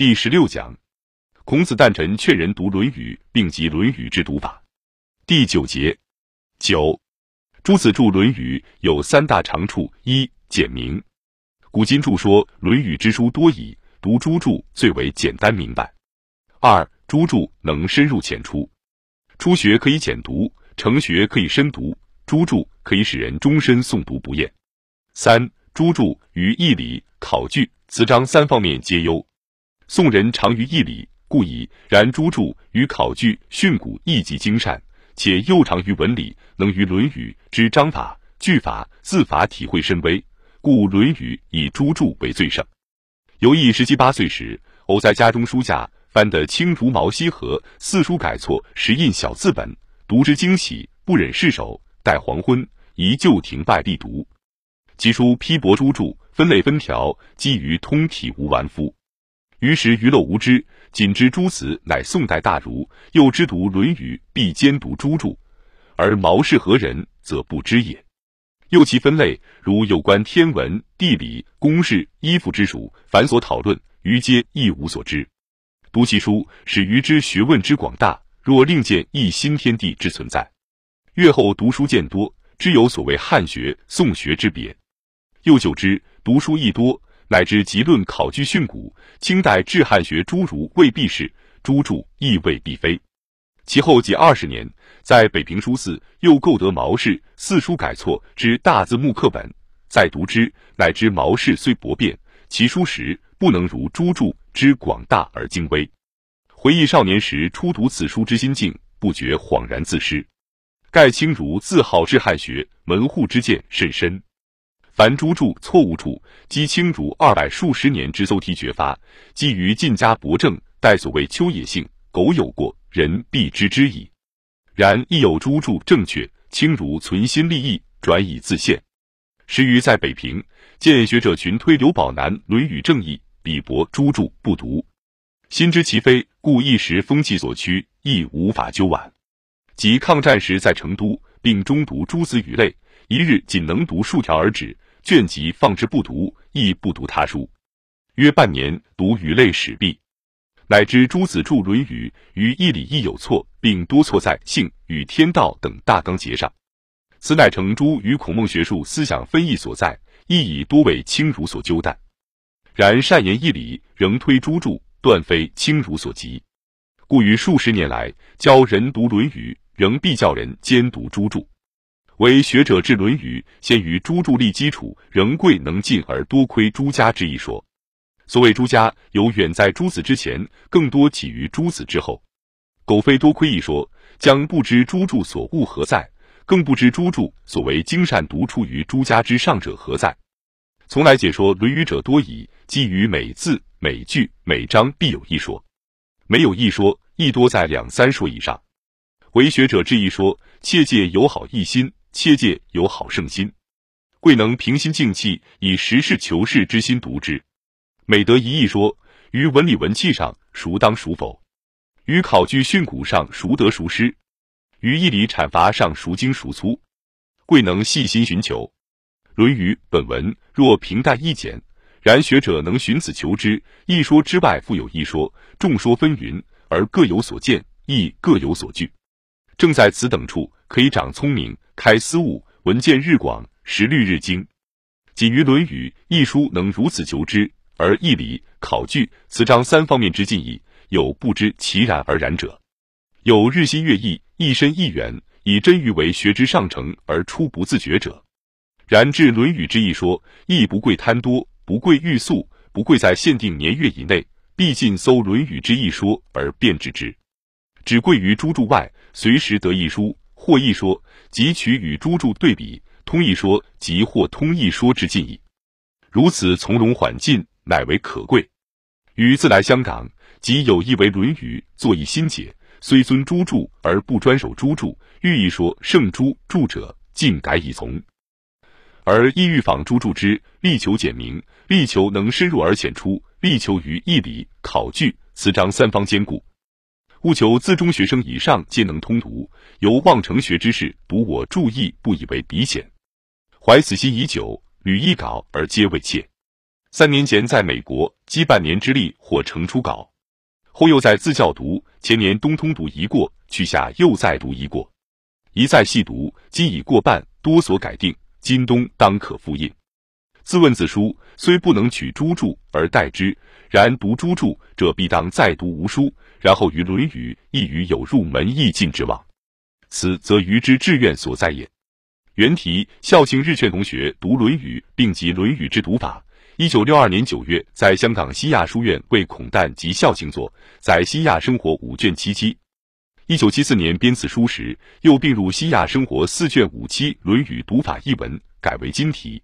第十六讲，孔子诞辰劝人读《论语》，并集《论语》之读法。第九节，九，朱子著《论语》有三大长处：一、简明。古今著说《论语》之书多矣，读朱注最为简单明白。二、朱注能深入浅出。初学可以简读，成学可以深读。朱注可以使人终身诵读不厌。三、朱注于义理、考据、词章三方面皆优。宋人长于义理，故以。然朱注与考据、训诂亦极精善，且又长于文理，能于《论语》之章法、句法、字法体会深微，故《论语》以朱注为最盛。尤毅十七八岁时，偶在家中书架。翻得青竹毛西和四书改错石印小字本，读之惊喜，不忍释手。待黄昏，宜就庭外力读。其书批驳诸著，分类分条，基于通体无完肤。于是愚陋无知，仅知诸子乃宋代大儒，又知读《论语》，必兼读诸著，而毛氏何人，则不知也。又其分类，如有关天文、地理、公事、衣服之属，凡所讨论，余皆一无所知。读其书，使余之学问之广大，若另见一新天地之存在。越后读书渐多，知有所谓汉学、宋学之别。又久之，读书亦多，乃至极论、考据、训诂，清代治汉学诸儒未必是，诸著亦未必非。其后几二十年，在北平书寺又购得毛氏四书改错之大字木刻本，再读之，乃知毛氏虽博辩，其书识不能如诸著。之广大而精微，回忆少年时初读此书之心境，不觉恍然自失。盖清如自号治汉学门户之见甚深，凡诸著错误处，积清如二百数十年之搜题绝发，基于晋家博正，待所谓秋野性，苟有过，人必知之矣。然亦有诸著正确，清如存心立意，转以自现。时于在北平，见学者群推刘宝南《论语正义》。鄙薄诸著不读，心知其非，故一时风气所趋，亦无法究挽。及抗战时在成都，并中读诸子语类，一日仅能读数条而止，卷籍放置不读，亦不读他书。约半年读语类始毕，乃知诸子著《论语》于义理亦有错，并多错在性与天道等大纲节上。此乃成朱与孔孟学术思想分异所在，亦以多为清儒所纠淡。然善言义理，仍推诸著，断非清儒所及。故于数十年来，教人读《论语》，仍必教人兼读诸著。为学者治《论语》，先于诸著立基础，仍贵能进而多亏诸家之一说。所谓朱家，有远在诸子之前，更多起于诸子之后。苟非多亏一说，将不知诸著所悟何在，更不知诸著所为精善独出于诸家之上者何在。从来解说《论语》者多矣，基于每字、每句、每章必有一说，没有一说，亦多在两三说以上。为学者之一说，切戒友好一心，切戒有好胜心，贵能平心静气，以实事求是之心读之。每得一义说，于文理文气上孰当孰否？于考据训诂上孰得孰失？于义理阐罚上孰精孰粗？贵能细心寻求。《论语》本文若平淡易简，然学者能寻此求之，一说之外复有一说，众说纷纭，而各有所见，亦各有所据。正在此等处，可以长聪明，开思悟，闻见日广，识虑日精。仅于《论语》一书能如此求之，而义理、考据、词章三方面之进意，有不知其然而然者，有日新月异、一深一远，以真欲为学之上乘而初不自觉者。然至《论语》之一说，亦不贵贪多，不贵欲速，不贵在限定年月以内，必尽搜《论语》之一说而辨之之，只贵于诸著外，随时得一书或一说，即取与诸注对比，通一说即或通一说之进意。如此从容缓进，乃为可贵。与自来香港，即有意为《论语》作一新解，虽尊诸注而不专守诸注，欲一说胜诸注者，尽改以从。而意欲仿诸注之，力求简明，力求能深入而浅出，力求于义理、考据、词章三方兼顾，务求自中学生以上皆能通读。由望成学之士读我注意，不以为笔显，怀此心已久，屡一稿而皆未切。三年前在美国积半年之力或成初稿，后又在自教读。前年冬通读一过，去夏又再读一过，一再细读，今已过半，多所改定。今冬当可复印。自问自书，虽不能取诸注而代之，然读诸注者，必当再读无书，然后于《论语》亦于有入门易进之望。此则于之志愿所在也。原题孝敬日劝同学读《论语》，并集《论语》之读法。一九六二年九月，在香港西亚书院为孔诞及孝敬作，在西亚生活五卷七期。一九七四年编此书时，又并入西亚生活四卷五期《论语》读法一文，改为今题。